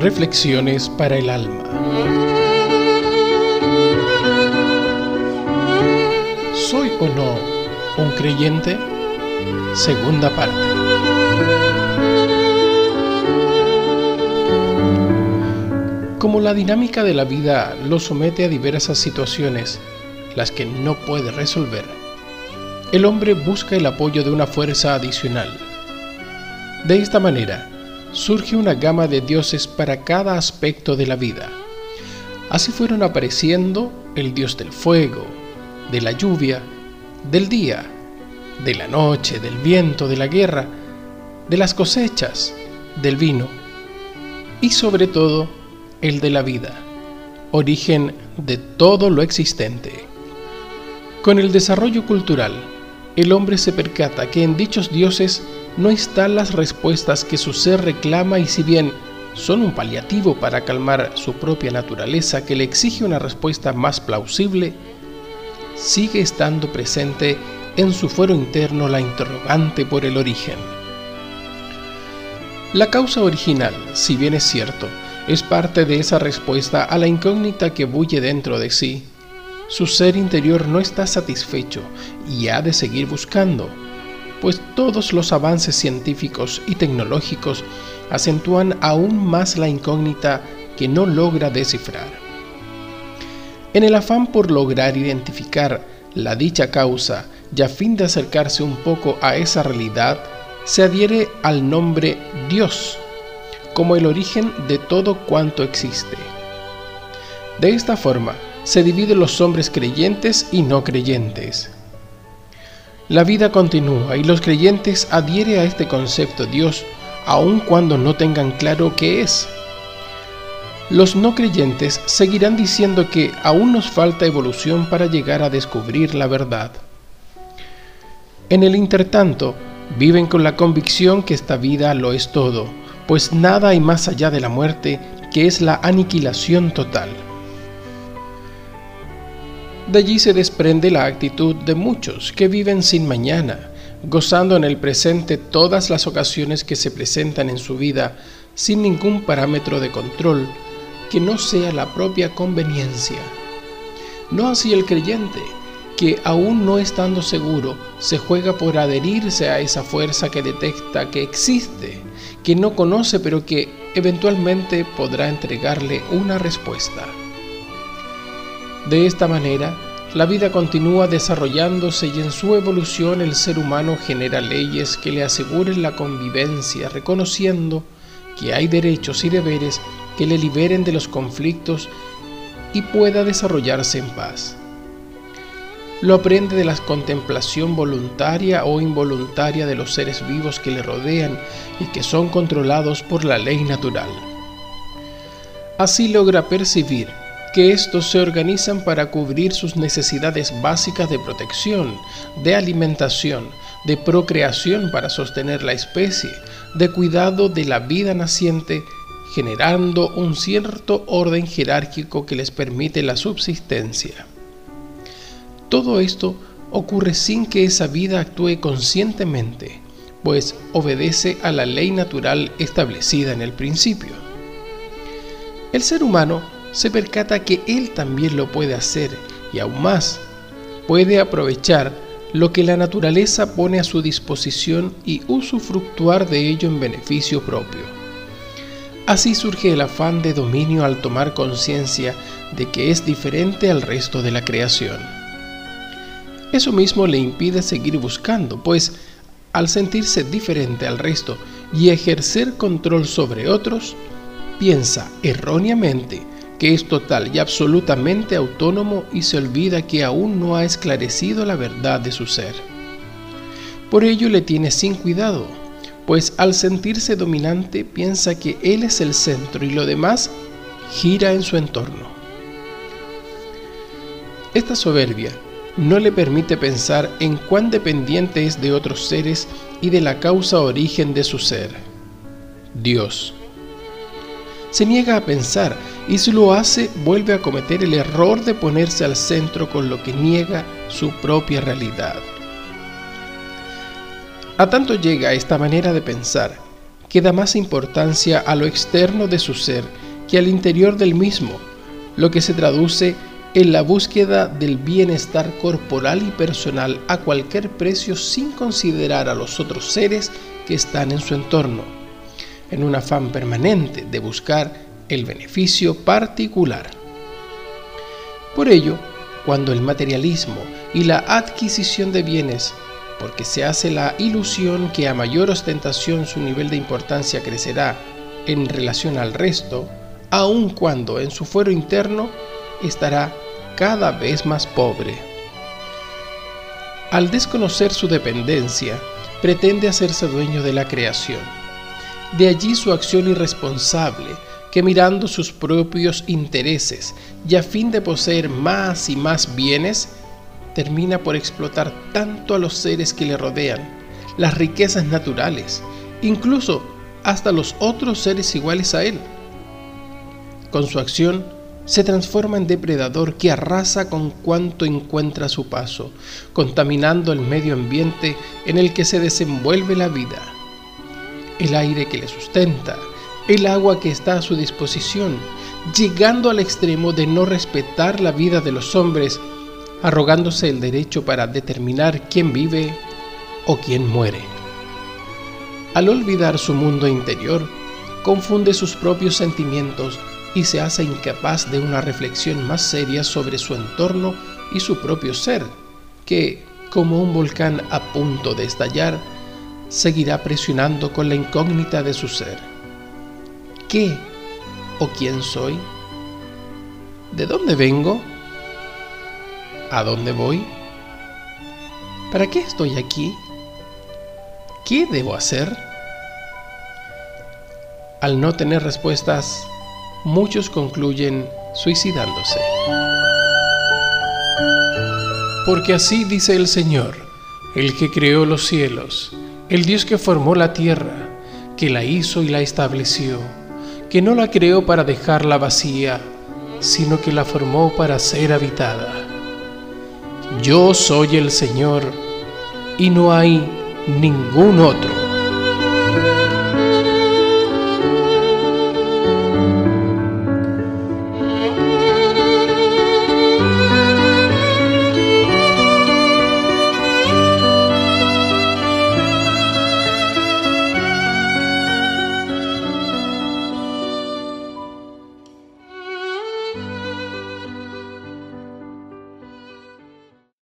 Reflexiones para el alma. ¿Soy o no un creyente? Segunda parte. Como la dinámica de la vida lo somete a diversas situaciones, las que no puede resolver, el hombre busca el apoyo de una fuerza adicional. De esta manera, surge una gama de dioses para cada aspecto de la vida. Así fueron apareciendo el dios del fuego, de la lluvia, del día, de la noche, del viento, de la guerra, de las cosechas, del vino y sobre todo el de la vida, origen de todo lo existente. Con el desarrollo cultural, el hombre se percata que en dichos dioses no están las respuestas que su ser reclama y si bien son un paliativo para calmar su propia naturaleza que le exige una respuesta más plausible, sigue estando presente en su fuero interno la interrogante por el origen. La causa original, si bien es cierto, es parte de esa respuesta a la incógnita que bulle dentro de sí. Su ser interior no está satisfecho y ha de seguir buscando, pues todos los avances científicos y tecnológicos acentúan aún más la incógnita que no logra descifrar. En el afán por lograr identificar la dicha causa y a fin de acercarse un poco a esa realidad, se adhiere al nombre Dios como el origen de todo cuanto existe. De esta forma, se dividen los hombres creyentes y no creyentes. La vida continúa y los creyentes adhieren a este concepto Dios aun cuando no tengan claro qué es. Los no creyentes seguirán diciendo que aún nos falta evolución para llegar a descubrir la verdad. En el intertanto, viven con la convicción que esta vida lo es todo, pues nada hay más allá de la muerte que es la aniquilación total. De allí se desprende la actitud de muchos que viven sin mañana, gozando en el presente todas las ocasiones que se presentan en su vida sin ningún parámetro de control que no sea la propia conveniencia. No así el creyente, que aún no estando seguro, se juega por adherirse a esa fuerza que detecta que existe, que no conoce pero que eventualmente podrá entregarle una respuesta. De esta manera, la vida continúa desarrollándose y en su evolución el ser humano genera leyes que le aseguren la convivencia, reconociendo que hay derechos y deberes que le liberen de los conflictos y pueda desarrollarse en paz. Lo aprende de la contemplación voluntaria o involuntaria de los seres vivos que le rodean y que son controlados por la ley natural. Así logra percibir que estos se organizan para cubrir sus necesidades básicas de protección, de alimentación, de procreación para sostener la especie, de cuidado de la vida naciente, generando un cierto orden jerárquico que les permite la subsistencia. Todo esto ocurre sin que esa vida actúe conscientemente, pues obedece a la ley natural establecida en el principio. El ser humano se percata que él también lo puede hacer y aún más, puede aprovechar lo que la naturaleza pone a su disposición y usufructuar de ello en beneficio propio. Así surge el afán de dominio al tomar conciencia de que es diferente al resto de la creación. Eso mismo le impide seguir buscando, pues al sentirse diferente al resto y ejercer control sobre otros, piensa erróneamente que es total y absolutamente autónomo y se olvida que aún no ha esclarecido la verdad de su ser. Por ello le tiene sin cuidado, pues al sentirse dominante piensa que él es el centro y lo demás gira en su entorno. Esta soberbia no le permite pensar en cuán dependiente es de otros seres y de la causa origen de su ser, Dios. Se niega a pensar y si lo hace vuelve a cometer el error de ponerse al centro con lo que niega su propia realidad. A tanto llega esta manera de pensar que da más importancia a lo externo de su ser que al interior del mismo, lo que se traduce en la búsqueda del bienestar corporal y personal a cualquier precio sin considerar a los otros seres que están en su entorno, en un afán permanente de buscar el beneficio particular. Por ello, cuando el materialismo y la adquisición de bienes, porque se hace la ilusión que a mayor ostentación su nivel de importancia crecerá en relación al resto, aun cuando en su fuero interno estará cada vez más pobre. Al desconocer su dependencia, pretende hacerse dueño de la creación. De allí su acción irresponsable, que mirando sus propios intereses y a fin de poseer más y más bienes, termina por explotar tanto a los seres que le rodean, las riquezas naturales, incluso hasta los otros seres iguales a él. Con su acción, se transforma en depredador que arrasa con cuanto encuentra a su paso, contaminando el medio ambiente en el que se desenvuelve la vida, el aire que le sustenta, el agua que está a su disposición, llegando al extremo de no respetar la vida de los hombres, arrogándose el derecho para determinar quién vive o quién muere. Al olvidar su mundo interior, confunde sus propios sentimientos y se hace incapaz de una reflexión más seria sobre su entorno y su propio ser, que, como un volcán a punto de estallar, seguirá presionando con la incógnita de su ser. ¿Qué o quién soy? ¿De dónde vengo? ¿A dónde voy? ¿Para qué estoy aquí? ¿Qué debo hacer? Al no tener respuestas, muchos concluyen suicidándose. Porque así dice el Señor, el que creó los cielos, el Dios que formó la tierra, que la hizo y la estableció, que no la creó para dejarla vacía, sino que la formó para ser habitada. Yo soy el Señor y no hay ningún otro.